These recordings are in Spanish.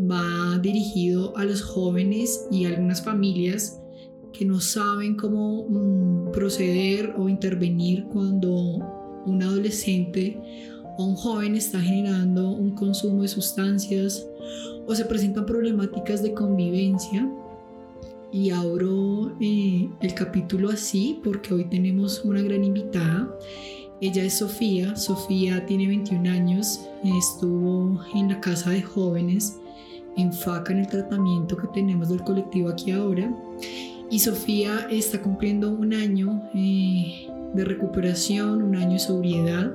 va dirigido a los jóvenes y a algunas familias que no saben cómo mm, proceder o intervenir cuando un adolescente o un joven está generando un consumo de sustancias o se presentan problemáticas de convivencia. Y abro eh, el capítulo así porque hoy tenemos una gran invitada. Ella es Sofía. Sofía tiene 21 años, estuvo en la casa de jóvenes enfaca en el tratamiento que tenemos del colectivo aquí ahora. Y Sofía está cumpliendo un año eh, de recuperación, un año de sobriedad,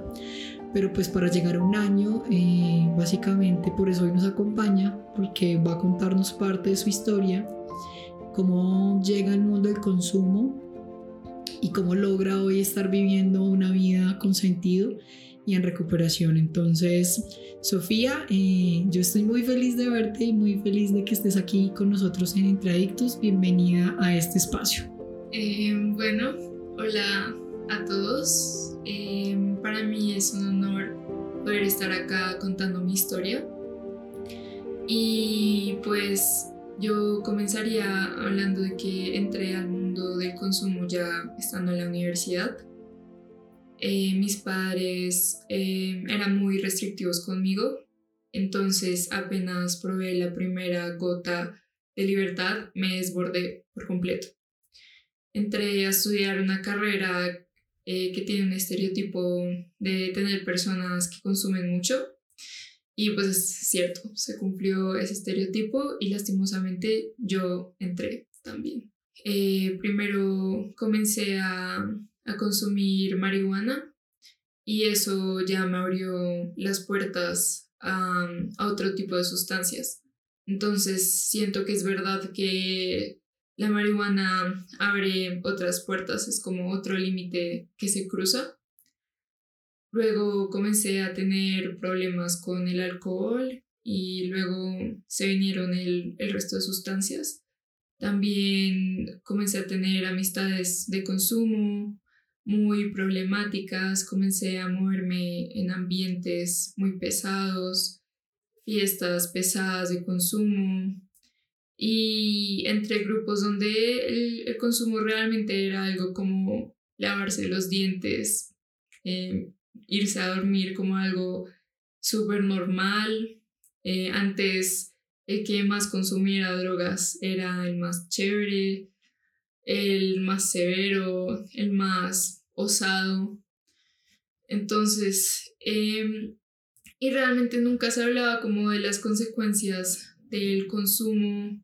pero pues para llegar a un año, eh, básicamente por eso hoy nos acompaña, porque va a contarnos parte de su historia, cómo llega al mundo del consumo y cómo logra hoy estar viviendo una vida con sentido y en recuperación. Entonces, Sofía, eh, yo estoy muy feliz de verte y muy feliz de que estés aquí con nosotros en Intradictos. Bienvenida a este espacio. Eh, bueno, hola a todos. Eh, para mí es un honor poder estar acá contando mi historia. Y pues yo comenzaría hablando de que entré al mundo del consumo ya estando en la universidad. Eh, mis padres eh, eran muy restrictivos conmigo, entonces apenas probé la primera gota de libertad, me desbordé por completo. Entré a estudiar una carrera eh, que tiene un estereotipo de tener personas que consumen mucho. Y pues es cierto, se cumplió ese estereotipo y lastimosamente yo entré también. primero comencé a a consumir marihuana y eso ya me abrió las puertas a, otro tipo de sustancias. Entonces siento que es verdad que la marihuana abre otras puertas, es como otro límite que se cruza. Luego comencé a tener problemas con el alcohol y luego se vinieron el, el resto de sustancias. También comencé a tener amistades de consumo, muy problemáticas, comencé a moverme en ambientes muy pesados, fiestas pesadas de consumo y entre grupos donde el, consumo realmente era algo como lavarse los dientes, eh, irse a dormir como algo súper normal. Eh, antes el que más consumiera drogas era el más chévere, el más severo, el más osado. Entonces, em, y realmente nunca se hablaba como de las consecuencias del consumo,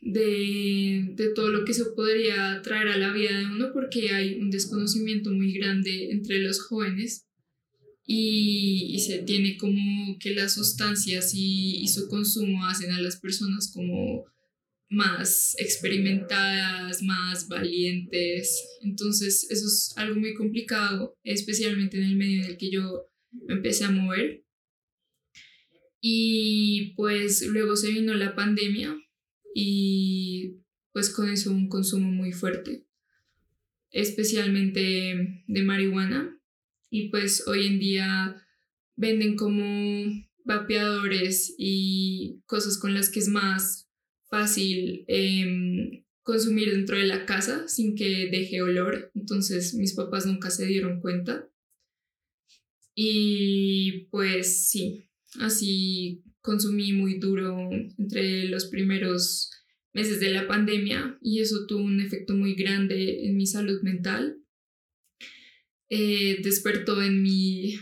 de, de, todo lo que se podría traer a la vida de uno, porque hay un desconocimiento muy grande entre los jóvenes y, se tiene como que las sustancias y su consumo hacen a las personas como más experimentadas, más valientes. Entonces, eso es algo muy complicado, especialmente en el medio en el que yo me empecé a mover. Y pues luego se vino la pandemia y pues con eso un consumo muy fuerte, especialmente de marihuana. Y pues hoy en día venden como vapeadores y cosas con las que es más fácil em, consumir dentro de la casa sin que deje olor, entonces mis papás nunca se dieron cuenta. Y pues sí, así consumí muy duro entre los primeros meses de la pandemia y eso tuvo un efecto muy grande en mi salud mental. Eh, despertó en mí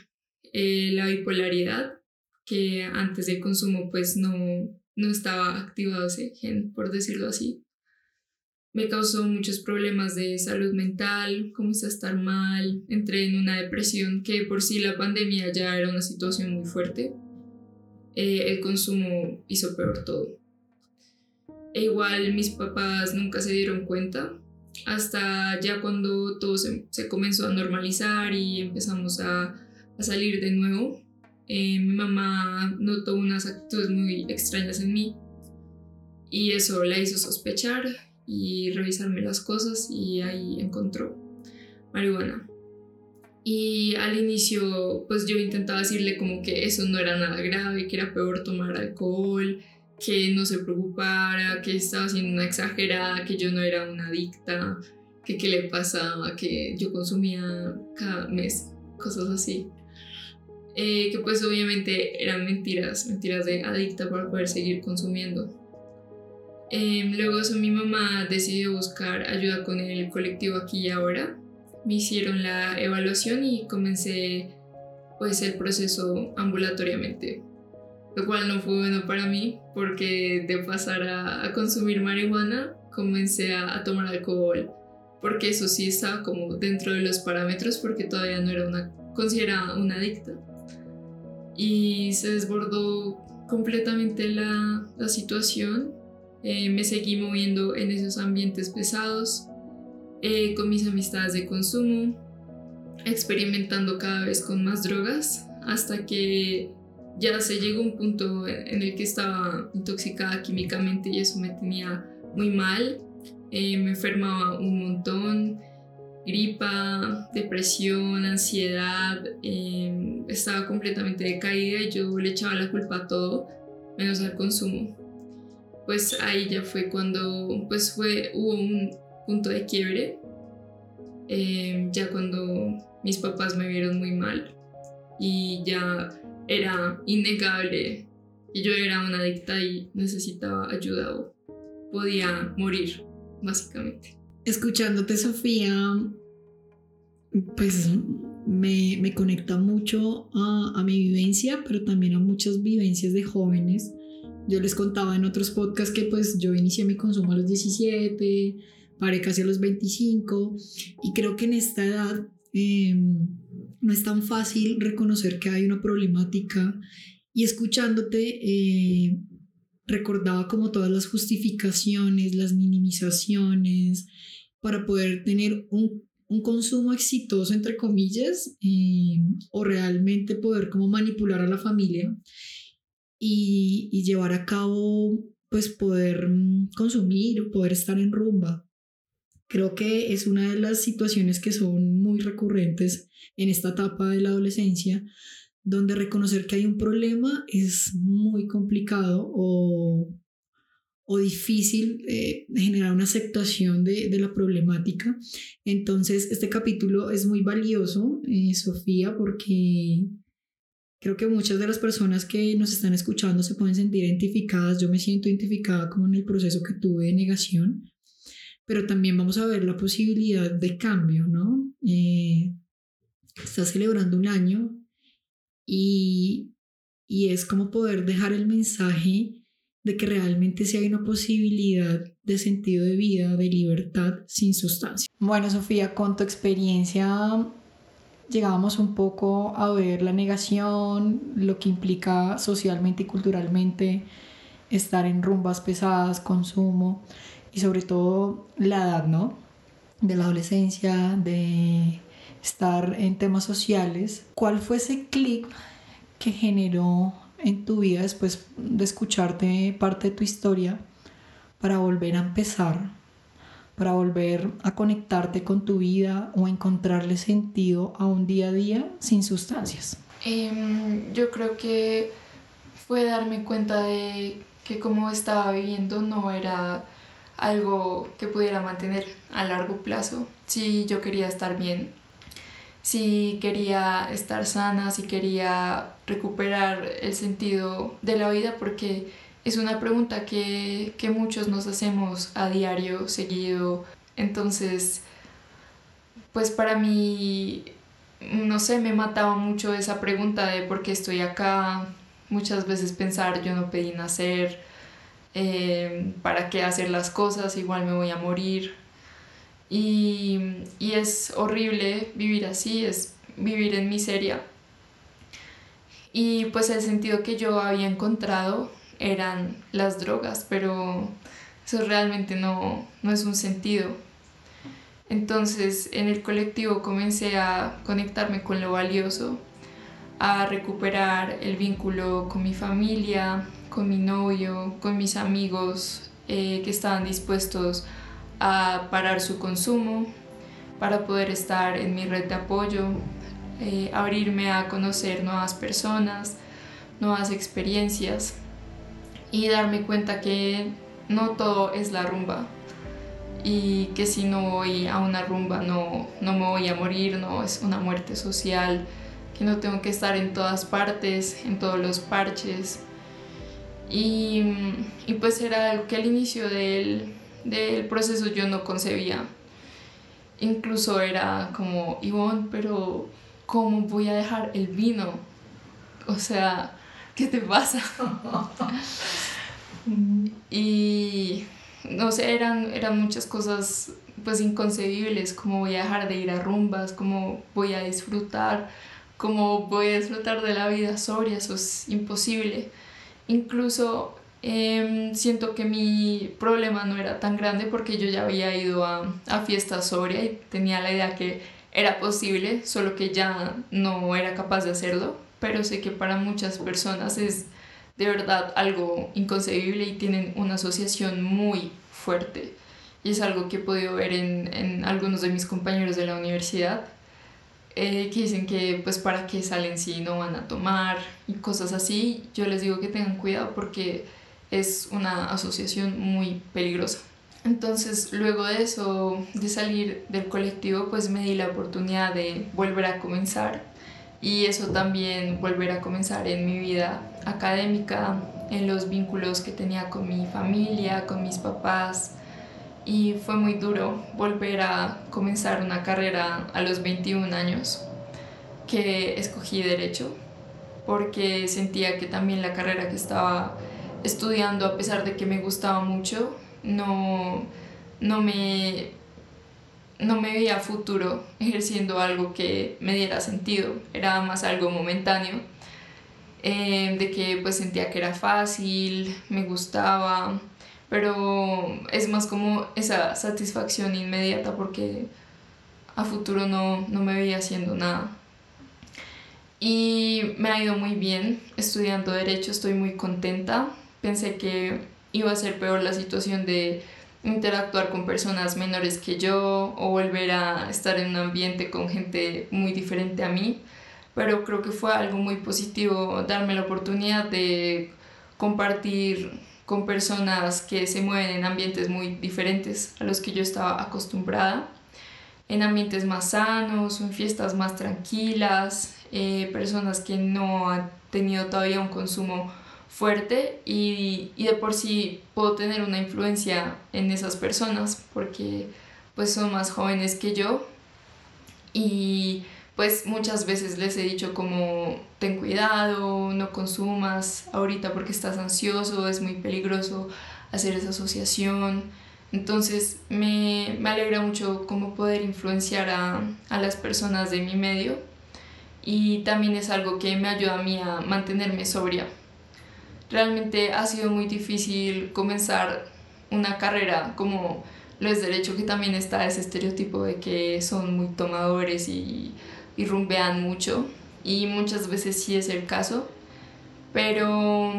eh, la bipolaridad, que antes del consumo pues no, no estaba activado ese gen, por decirlo así me causó muchos problemas de salud mental, comencé a estar mal, entré en una depresión que por sí la pandemia ya era una situación muy fuerte. Eh, el consumo hizo peor todo. E igual mis papás nunca se dieron cuenta hasta ya cuando todo se, comenzó a normalizar y empezamos a, a salir de nuevo. Eh, mi mamá notó unas actitudes muy extrañas en mí y eso la hizo sospechar y revisarme las cosas y ahí encontró marihuana. Y al inicio, pues yo intentaba decirle como que eso no era nada grave, que era peor tomar alcohol, que no se preocupara, que estaba siendo una exagerada, que yo no era una adicta, que qué le pasaba, que yo consumía cada mes, cosas así. Eh, que pues obviamente eran mentiras, mentiras de adicta para poder seguir consumiendo. Em, luego eso mi mamá decidió buscar ayuda con el colectivo aquí y ahora. Me hicieron la evaluación y comencé pues el proceso ambulatoriamente. Lo cual no fue bueno para mí porque de pasar a, consumir marihuana comencé a, a, tomar alcohol. Porque eso sí estaba como dentro de los parámetros porque todavía no era una considerada una adicta. Y se desbordó completamente la, la situación. Eh, me seguí moviendo en esos ambientes pesados, eh, con mis amistades de consumo, experimentando cada vez con más drogas, hasta que ya se llegó un punto en el que estaba intoxicada químicamente y eso me tenía muy mal, eh, me enfermaba un montón, gripa, depresión, ansiedad, estaba completamente decaída y yo le echaba la culpa a todo menos al consumo pues ahí ya fue cuando pues fue, hubo un punto de quiebre, em, ya cuando mis papás me vieron muy mal y ya era innegable que yo era una adicta y necesitaba ayuda o podía morir, básicamente. Escuchándote, Sofía, pues me, me conecta mucho a, a mi vivencia, pero también a muchas vivencias de jóvenes. Yo les contaba en otros podcasts que pues yo inicié mi consumo a los 17, paré casi a los 25 y creo que en esta edad em, no es tan fácil reconocer que hay una problemática y escuchándote eh, recordaba como todas las justificaciones, las minimizaciones para poder tener un, un consumo exitoso entre comillas em, o realmente poder como manipular a la familia y, llevar a cabo, pues poder mm, consumir, poder estar en rumba. Creo que es una de las situaciones que son muy recurrentes en esta etapa de la adolescencia, donde reconocer que hay un problema es muy complicado o, o difícil eh, generar una aceptación de, de, la problemática. Entonces, este capítulo es muy valioso, eh, Sofía, porque Creo que muchas de las personas que nos están escuchando se pueden sentir identificadas. Yo me siento identificada como en el proceso que tuve de negación, pero también vamos a ver la posibilidad de cambio, ¿no? Eh, está celebrando un año y, y es como poder dejar el mensaje de que realmente sí hay una posibilidad de sentido de vida, de libertad sin sustancia. Bueno, Sofía, con tu experiencia llegábamos un poco a ver la negación, lo que implica socialmente y culturalmente estar en rumbas pesadas, consumo y sobre todo la edad, ¿no? De la adolescencia, de estar en temas sociales. ¿Cuál fue ese clic que generó en tu vida después de escucharte parte de tu historia para volver a empezar para volver a conectarte con tu vida o encontrarle sentido a un día a día sin sustancias? Em, yo creo que fue darme cuenta de que como estaba viviendo no era algo que pudiera mantener a largo plazo si yo quería estar bien. Si quería estar sana, si quería recuperar el sentido de la vida, porque es una pregunta que, que muchos nos hacemos a diario, seguido. Entonces, pues para mí, no sé, me mataba mucho esa pregunta de por qué estoy acá. Muchas veces pensar, yo no pedí nacer, eh, para qué hacer las cosas, igual me voy a morir. Y, y es horrible vivir así, es vivir en miseria. Y pues el sentido que yo había encontrado eran las drogas, pero eso realmente no, no es un sentido. Entonces en el colectivo comencé a conectarme con lo valioso, a recuperar el vínculo con mi familia, con mi novio, con mis amigos eh, que estaban dispuestos parar su consumo para poder estar en mi red de apoyo, eh, abrirme a conocer nuevas personas, nuevas experiencias y darme cuenta que no todo es la rumba, y que si no voy a una rumba no, no me voy a morir, no es una muerte social, que no tengo que estar en todas partes, en todos los parches. Y, y pues era algo que al inicio del, del, proceso yo no concebía. Incluso era como, Ivonne, pero ¿cómo voy a dejar el vino? O sea, ¿qué te pasa? y no sé, eran, eran muchas cosas pues inconcebibles, como voy a dejar de ir a rumbas, cómo voy a disfrutar, cómo voy a disfrutar de la vida sobria, eso es imposible. Incluso em, siento que mi problema no era tan grande porque yo ya había ido a, a fiestas sobria y tenía la idea que era posible, solo que ya no era capaz de hacerlo, pero sé que para muchas personas es de verdad algo inconcebible y tienen una asociación muy fuerte. Y es algo que he podido ver en, en algunos de mis compañeros de la universidad, eh, que dicen que pues para qué salen si no van a tomar y cosas así. Yo les digo que tengan cuidado porque es una asociación muy peligrosa. Entonces, luego de eso, de salir del colectivo, pues me di la oportunidad de volver a comenzar y eso también volver a comenzar en mi vida académica, en los vínculos que tenía con mi familia, con mis papás. Y fue muy duro volver a comenzar una carrera a los 21 años, que escogí derecho, porque sentía que también la carrera que estaba estudiando, a pesar de que me gustaba mucho, no, no me no me veía futuro ejerciendo algo que me diera sentido, era más algo momentáneo, eh, de que pues sentía que era fácil, me gustaba, pero es más como esa satisfacción inmediata porque a futuro no, no me veía haciendo nada. Y me ha ido muy bien estudiando derecho, estoy muy contenta, pensé que iba a ser peor la situación de interactuar con personas menores que yo o volver a estar en un ambiente con gente muy diferente a mí, pero creo que fue algo muy positivo darme la oportunidad de compartir con personas que se mueven en ambientes muy diferentes a los que yo estaba acostumbrada, en ambientes más sanos, en fiestas más tranquilas, eh, personas que no han tenido todavía un consumo fuerte y, y, de por sí puedo tener una influencia en esas personas porque pues son más jóvenes que yo y pues muchas veces les he dicho como ten cuidado, no consumas ahorita porque estás ansioso, es muy peligroso hacer esa asociación. Entonces me, me alegra mucho como poder influenciar a, a las personas de mi medio y también es algo que me ayuda a mí a mantenerme sobria realmente ha sido muy difícil comenzar una carrera como lo es derecho, que también está ese estereotipo de que son muy tomadores y, y rumbean mucho, y muchas veces sí es el caso, pero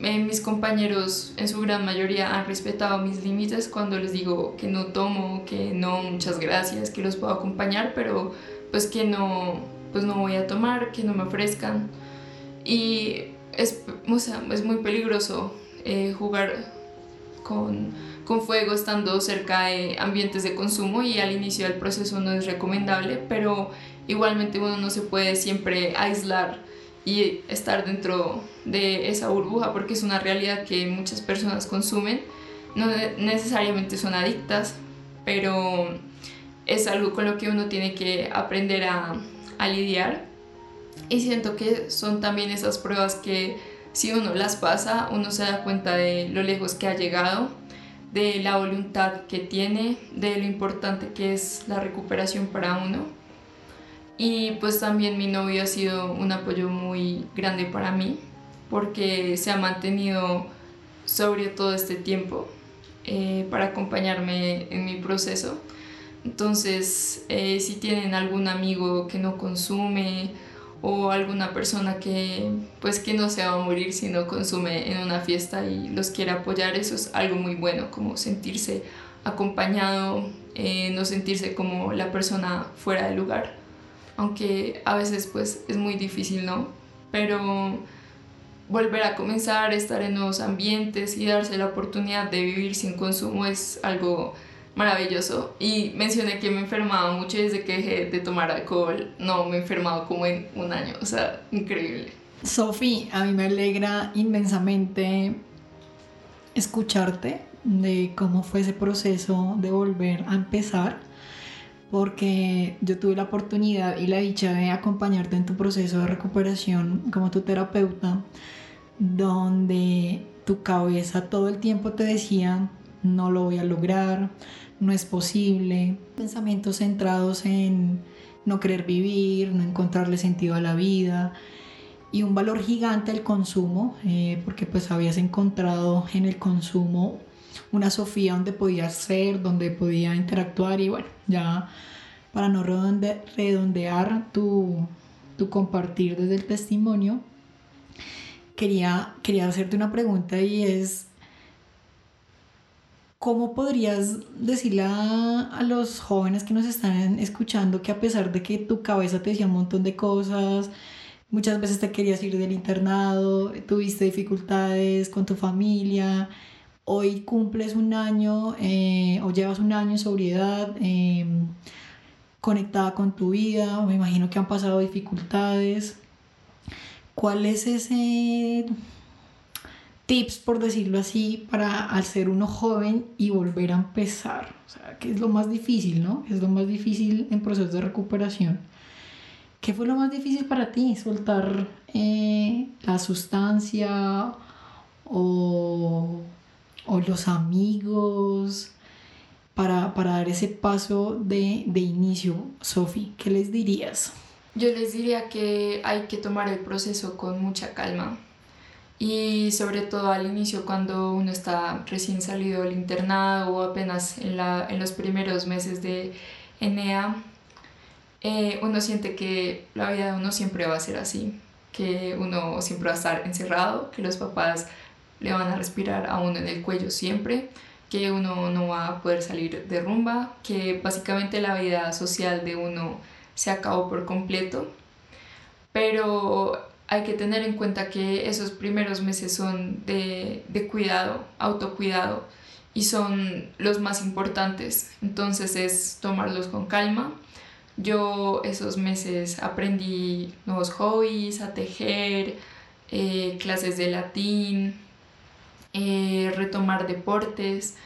eh, mis compañeros en su gran mayoría han respetado mis límites cuando les digo que no tomo, que no, muchas gracias, que los puedo acompañar, pero pues que no, pues no voy a tomar, que no me ofrezcan. Y es, o sea, es muy peligroso eh, jugar con, con fuego estando cerca de ambientes de consumo y al inicio del proceso no es recomendable, pero igualmente uno no se puede siempre aislar y estar dentro de esa burbuja porque es una realidad que muchas personas consumen. No necesariamente son adictas, pero es algo con lo que uno tiene que aprender a, a lidiar. Y siento que son también esas pruebas que si uno las pasa, uno se da cuenta de lo lejos que ha llegado, de la voluntad que tiene, de lo importante que es la recuperación para uno y pues también mi novio ha sido un apoyo muy grande para mí porque se ha mantenido sobrio todo este tiempo eh, para acompañarme en mi proceso. Entonces, eh, si tienen algún amigo que no consume o alguna persona que pues que no se va a morir si no consume en una fiesta y los quiere apoyar, eso es algo muy bueno, como sentirse acompañado, eh, no sentirse como la persona fuera del lugar aunque a veces pues es muy difícil, ¿no? Pero volver a comenzar, estar en nuevos ambientes y darse la oportunidad de vivir sin consumo es algo maravilloso. Y mencioné que me enfermaba mucho desde que dejé de tomar alcohol. No, me he enfermado como en un año, o sea, increíble. Sofi, a mí me alegra inmensamente escucharte de cómo fue ese proceso de volver a empezar porque yo tuve la oportunidad y la dicha de acompañarte en tu proceso de recuperación como tu terapeuta, donde tu cabeza todo el tiempo te decía, no lo voy a lograr, no es posible, pensamientos centrados en no querer vivir, no encontrarle sentido a la vida y un valor gigante el consumo, eh, porque pues habías encontrado en el consumo una Sofía donde podía ser, donde podía interactuar y bueno, ya para no redondear tu, tu compartir desde el testimonio, quería, quería hacerte una pregunta y es, ¿cómo podrías decirle a, los jóvenes que nos están escuchando que a pesar de que tu cabeza te decía un montón de cosas, muchas veces te querías ir del internado, tuviste dificultades con tu familia, hoy cumples un año eh, o llevas un año en sobriedad em, conectada con tu vida, me imagino que han pasado dificultades. ¿Cuál es ese tips, por decirlo así, para ser uno joven y volver a empezar? O sea, ¿qué es lo más difícil, no? Es lo más difícil en procesos de recuperación. ¿Qué fue lo más difícil para ti? ¿Soltar eh, la sustancia o o los amigos para, dar ese paso de, de inicio? Sofi, ¿qué les dirías? Yo les diría que hay que tomar el proceso con mucha calma y sobre todo al inicio cuando uno está recién salido del internado o apenas en, la, en los primeros meses de ENEA, eh, uno siente que la vida de uno siempre va a ser así, que uno siempre va a estar encerrado, que los papás le van a respirar a uno en el cuello siempre, que uno no va a poder salir de rumba, que básicamente la vida social de uno se acabó por completo. Pero hay que tener en cuenta que esos primeros meses son de, de cuidado, autocuidado, y son los más importantes. Entonces es tomarlos con calma. Yo esos meses aprendí nuevos hobbies, a tejer, eh, clases de latín, eh, retomar deportes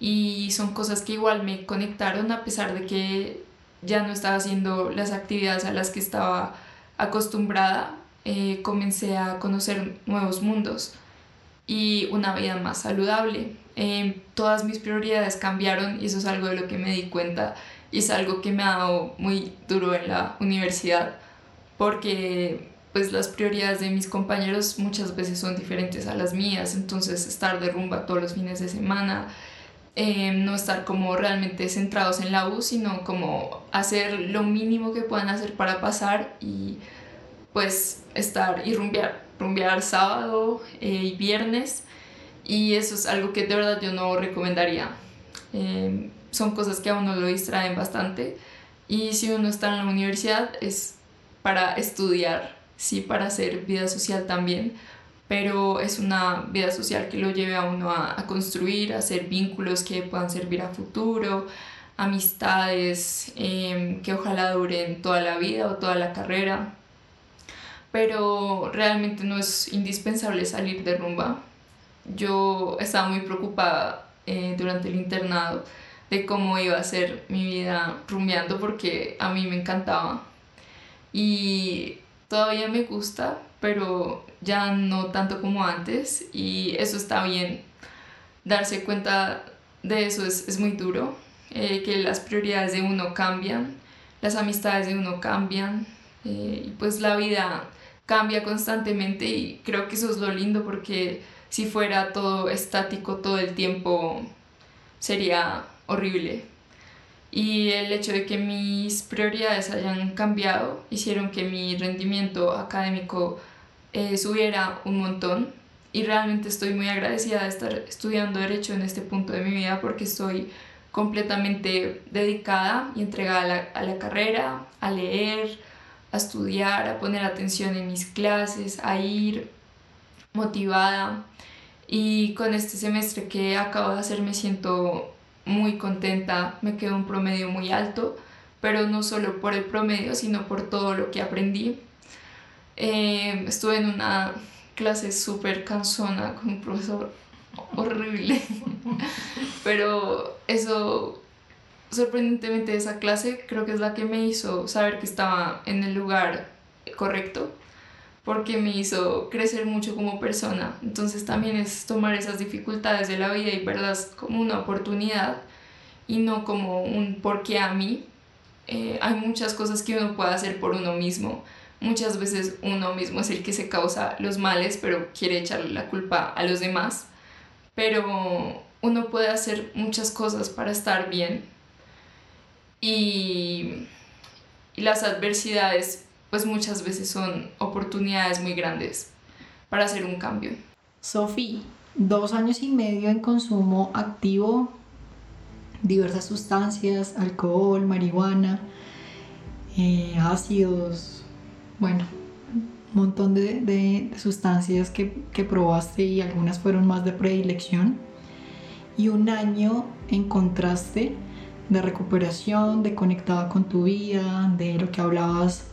y son cosas que igual me conectaron a pesar de que ya no estaba haciendo las actividades a las que estaba acostumbrada, eh, comencé a conocer nuevos mundos y una vida más saludable. Eh, todas mis prioridades cambiaron y eso es algo de lo que me di cuenta y es algo que me ha dado muy duro en la universidad porque pues las prioridades de mis compañeros muchas veces son diferentes a las mías, entonces estar de rumba todos los fines de semana, eh, no estar como realmente centrados en la U, sino como hacer lo mínimo que puedan hacer para pasar y pues estar y rumbear, rumbear sábado eh, y viernes y eso es algo que de verdad yo no recomendaría. Eh, son cosas que a uno lo distraen bastante y si uno está en la universidad es para estudiar sí para hacer vida social también, pero es una vida social que lo lleve a uno a, construir, a hacer vínculos que puedan servir a futuro, amistades em, que ojalá duren toda la vida o toda la carrera. Pero realmente no es indispensable salir de rumba. Yo estaba muy preocupada eh, durante el internado de cómo iba a ser mi vida rumbeando porque a mí me encantaba. Y todavía me gusta, pero ya no tanto como antes y eso está bien. Darse cuenta de eso es, es muy duro, eh, que las prioridades de uno cambian, las amistades de uno cambian eh, y pues la vida cambia constantemente y creo que eso es lo lindo porque si fuera todo estático todo el tiempo sería horrible. Y el hecho de que mis prioridades hayan cambiado hicieron que mi rendimiento académico eh, subiera un montón. Y realmente estoy muy agradecida de estar estudiando derecho en este punto de mi vida porque estoy completamente dedicada y entregada a la, a la carrera, a leer, a estudiar, a poner atención en mis clases, a ir motivada. Y con este semestre que acabo de hacer me siento muy contenta, me quedó un promedio muy alto, pero no solo por el promedio, sino por todo lo que aprendí. Eh, estuve en una clase súper cansona con un profesor horrible, pero eso, sorprendentemente esa clase creo que es la que me hizo saber que estaba en el lugar correcto porque me hizo crecer mucho como persona. Entonces también es tomar esas dificultades de la vida y verlas como una oportunidad y no como un porque a mí. Eh, hay muchas cosas que uno puede hacer por uno mismo. Muchas veces uno mismo es el que se causa los males, pero quiere echarle la culpa a los demás. Pero uno puede hacer muchas cosas para estar bien. Y, las adversidades pues muchas veces son oportunidades muy grandes para hacer un cambio. Sofi, dos años y medio en consumo activo, diversas sustancias, alcohol, marihuana, eh, ácidos, bueno, un montón de, de, sustancias que, que probaste y algunas fueron más de predilección. Y un año en contraste de recuperación, de conectada con tu vida, de lo que hablabas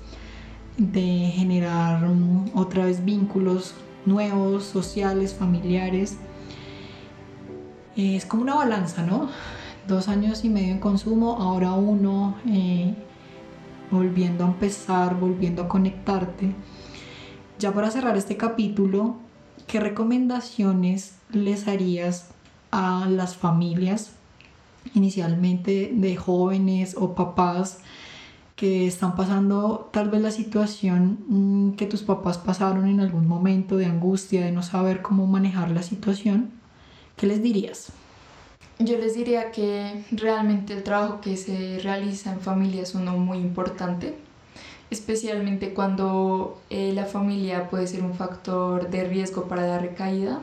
de generar mm, otra vez vínculos nuevos, sociales, familiares. Es como una balanza, ¿no? Dos años y medio en consumo, ahora uno eh, volviendo a empezar, volviendo a conectarte. Ya para cerrar este capítulo, ¿qué recomendaciones les harías a las familias, inicialmente de jóvenes o papás, que están pasando tal vez la situación mm, que tus papás pasaron en algún momento de angustia, de no saber cómo manejar la situación, ¿qué les dirías? Yo les diría que realmente el trabajo que se realiza en familia es uno muy importante, especialmente cuando eh, la familia puede ser un factor de riesgo para la recaída.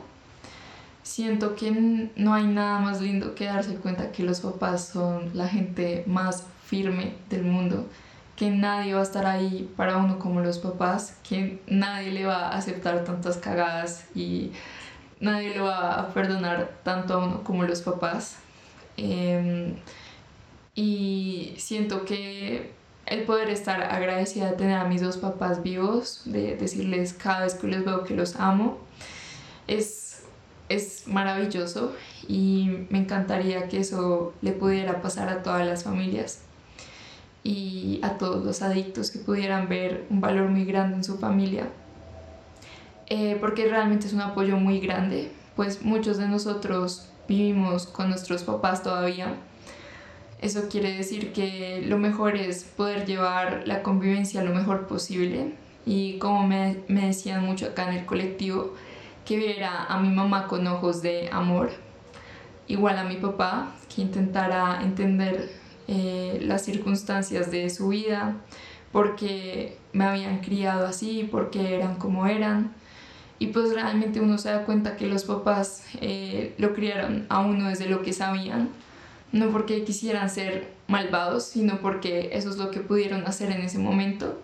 Siento que no hay nada más lindo que darse cuenta que los papás son la gente más firme del mundo, que nadie va a estar ahí para uno como los papás, que nadie le va a aceptar tantas cagadas y nadie lo va a perdonar tanto a uno como los papás. Em, y siento que el poder estar agradecida de tener a mis dos papás vivos, de decirles cada vez que les veo que los amo, es, es maravilloso y me encantaría que eso le pudiera pasar a todas las familias y a todos los adictos que pudieran ver un valor muy grande en su familia, eh, porque realmente es un apoyo muy grande, pues muchos de nosotros vivimos con nuestros papás todavía. Eso quiere decir que lo mejor es poder llevar la convivencia lo mejor posible y como me, me decían mucho acá en el colectivo, que viera a mi mamá con ojos de amor, igual a mi papá, que intentara entender eh, las circunstancias de su vida, porque me habían criado así, porque eran como eran. Y pues realmente uno se da cuenta que los papás eh, lo criaron a uno desde lo que sabían, no porque quisieran ser malvados, sino porque eso es lo que pudieron hacer en ese momento.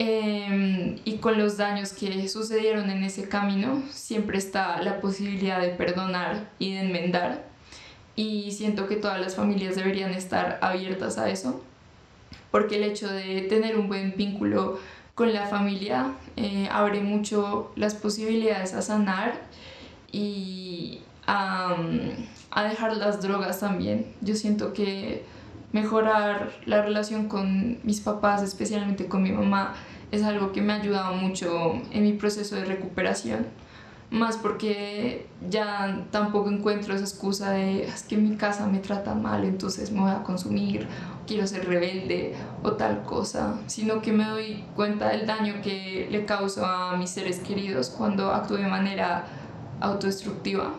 Em, y con los daños que sucedieron en ese camino, siempre está la posibilidad de perdonar y de enmendar. Y siento que todas las familias deberían estar abiertas a eso, porque el hecho de tener un buen vínculo con la familia eh, abre mucho las posibilidades a sanar y a, a dejar las drogas también. Yo siento que mejorar la relación con mis papás, especialmente con mi mamá, es algo que me ha ayudado mucho en mi proceso de recuperación. Más porque ya tampoco encuentro esa excusa de es que mi casa me trata mal, entonces me voy a consumir, quiero ser rebelde o tal cosa, sino que me doy cuenta del daño que le causo a mis seres queridos cuando actúo de manera autodestructiva.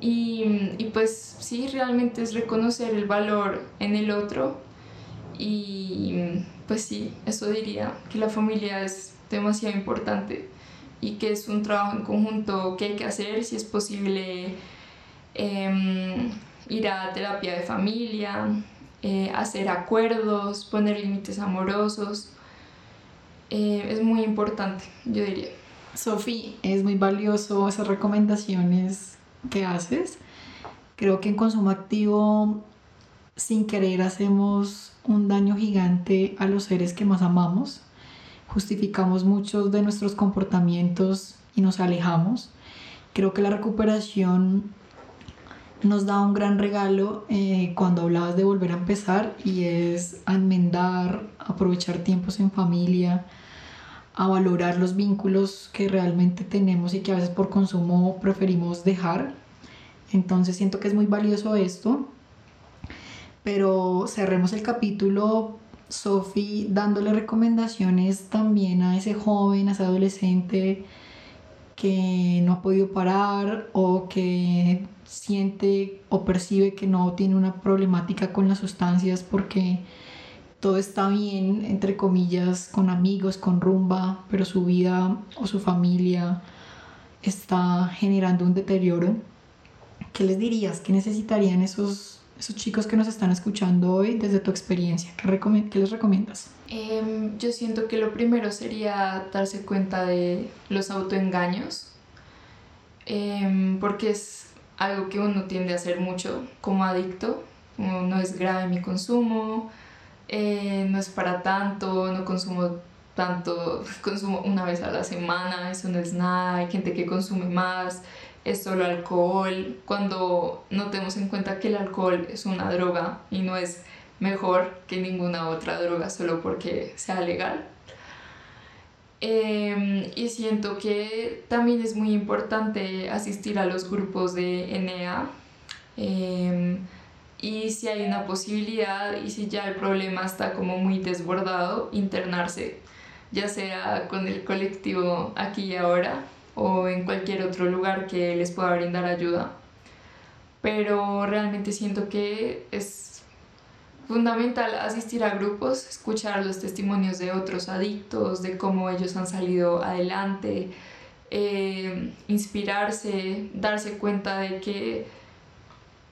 Y, y, pues sí, realmente es reconocer el valor en el otro y pues sí, eso diría, que la familia es demasiado importante y que es un trabajo en conjunto que hay que hacer, si es posible em, ir a terapia de familia, eh, hacer acuerdos, poner límites amorosos. Eh, es muy importante, yo diría. Sofi, es muy valioso esas recomendaciones que haces. Creo que en consumo activo, sin querer, hacemos un daño gigante a los seres que más amamos. Justificamos muchos de nuestros comportamientos y nos alejamos. Creo que la recuperación nos da un gran regalo eh, cuando hablabas de volver a empezar y es enmendar, aprovechar tiempos en familia, a valorar los vínculos que realmente tenemos y que a veces por consumo preferimos dejar. Entonces siento que es muy valioso esto. Pero cerremos el capítulo, Sofi, dándole recomendaciones también a ese joven, a ese adolescente que no ha podido parar o que siente o percibe que no tiene una problemática con las sustancias porque todo está bien, entre comillas, con amigos, con rumba, pero su vida o su familia está generando un deterioro. ¿Qué les dirías? ¿Qué necesitarían esos, esos chicos que nos están escuchando hoy desde tu experiencia? ¿Qué, qué les recomiendas? Em, yo siento que lo primero sería darse cuenta de los autoengaños, em, porque es algo que uno tiende a hacer mucho como adicto, no es grave mi consumo, eh, no es para tanto, no consumo tanto, consumo una vez a la semana, eso no es nada, hay gente que consume más, es solo alcohol, cuando no tenemos en cuenta que el alcohol es una droga y no es mejor que ninguna otra droga solo porque sea legal. Em, y siento que también es muy importante asistir a los grupos de NEA. Em, y si hay una posibilidad y si ya el problema está como muy desbordado, internarse, ya sea con el colectivo aquí y ahora o en cualquier otro lugar que les pueda brindar ayuda. Pero realmente siento que es fundamental asistir a grupos, escuchar los testimonios de otros adictos, de cómo ellos han salido adelante, eh, inspirarse, darse cuenta de que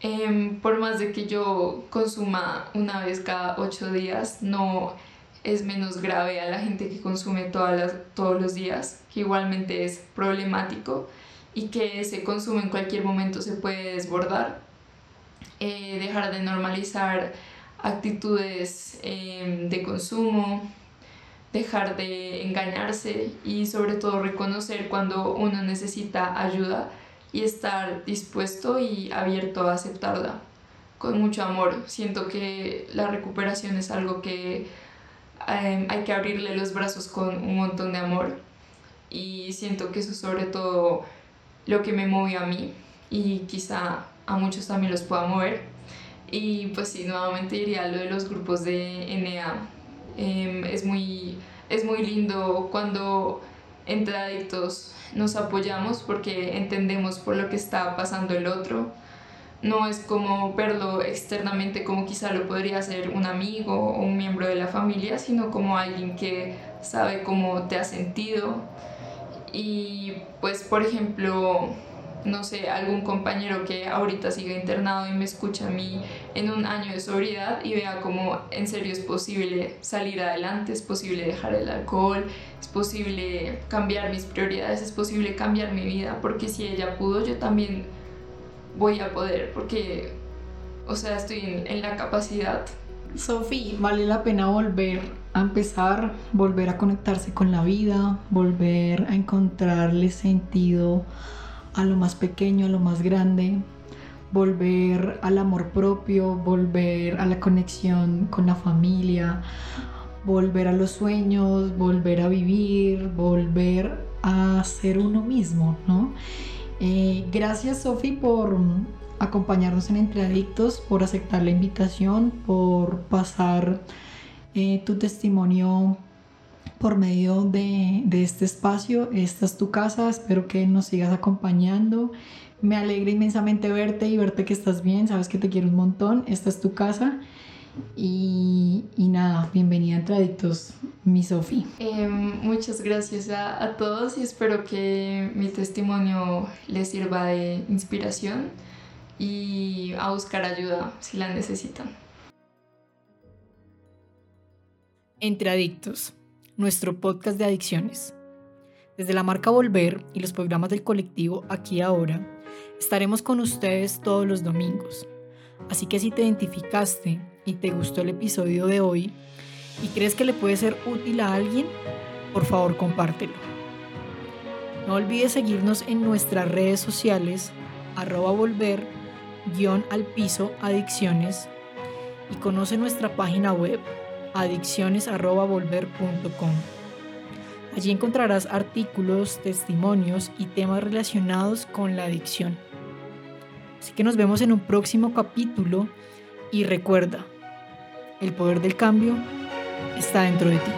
Em, por más de que yo consuma una vez cada ocho días, no es menos grave a la gente que consume todas las, todos los días, que igualmente es problemático y que ese consumo en cualquier momento se puede desbordar. Eh, dejar de normalizar actitudes em, de consumo, dejar de engañarse y sobre todo reconocer cuando uno necesita ayuda y estar dispuesto y abierto a aceptarla con mucho amor. Siento que la recuperación es algo que em, hay que abrirle los brazos con un montón de amor y siento que eso es sobre todo lo que me movió a mí y quizá a muchos también los pueda mover. Y pues sí, nuevamente diría lo de los grupos de NA. Em, es, muy, es muy lindo cuando entre adictos nos apoyamos porque entendemos por lo que está pasando el otro. No es como verlo externamente como quizá lo podría hacer un amigo o un miembro de la familia, sino como alguien que sabe cómo te ha sentido. Y pues, por ejemplo, no sé, algún compañero que ahorita siga internado y me escucha a mí en un año de sobriedad y vea cómo en serio es posible salir adelante, es posible dejar el alcohol, es posible cambiar mis prioridades, es posible cambiar mi vida, porque si ella pudo, yo también voy a poder, porque, o sea, estoy en, en la capacidad. Sofía, vale la pena volver a empezar, volver a conectarse con la vida, volver a encontrarle sentido a lo más pequeño, a lo más grande, volver al amor propio, volver a la conexión con la familia, volver a los sueños, volver a vivir, volver a ser uno mismo, ¿no? Eh, gracias Sofi por acompañarnos en Entre Adictos, por aceptar la invitación, por pasar eh, tu testimonio por medio de, de, este espacio. Esta es tu casa, espero que nos sigas acompañando. Me alegra inmensamente verte y verte que estás bien, sabes que te quiero un montón. Esta es tu casa. Y, y nada, bienvenida a Adictos, mi Sofi. Eh, muchas gracias a, a todos y espero que mi testimonio les sirva de inspiración y a buscar ayuda si la necesitan. Entre Adictos, nuestro podcast de adicciones. Desde la marca Volver y los programas del colectivo Aquí Ahora, estaremos con ustedes todos los domingos. Así que si te identificaste y te gustó el episodio de hoy y crees que le puede ser útil a alguien, por favor compártelo. No olvides seguirnos en nuestras redes sociales, arroba volver, guion al piso, adicciones, y conoce nuestra página web, adicciones.volver.com. Allí encontrarás artículos, testimonios y temas relacionados con la adicción. Así que nos vemos en un próximo capítulo y recuerda, el poder del cambio está dentro de ti.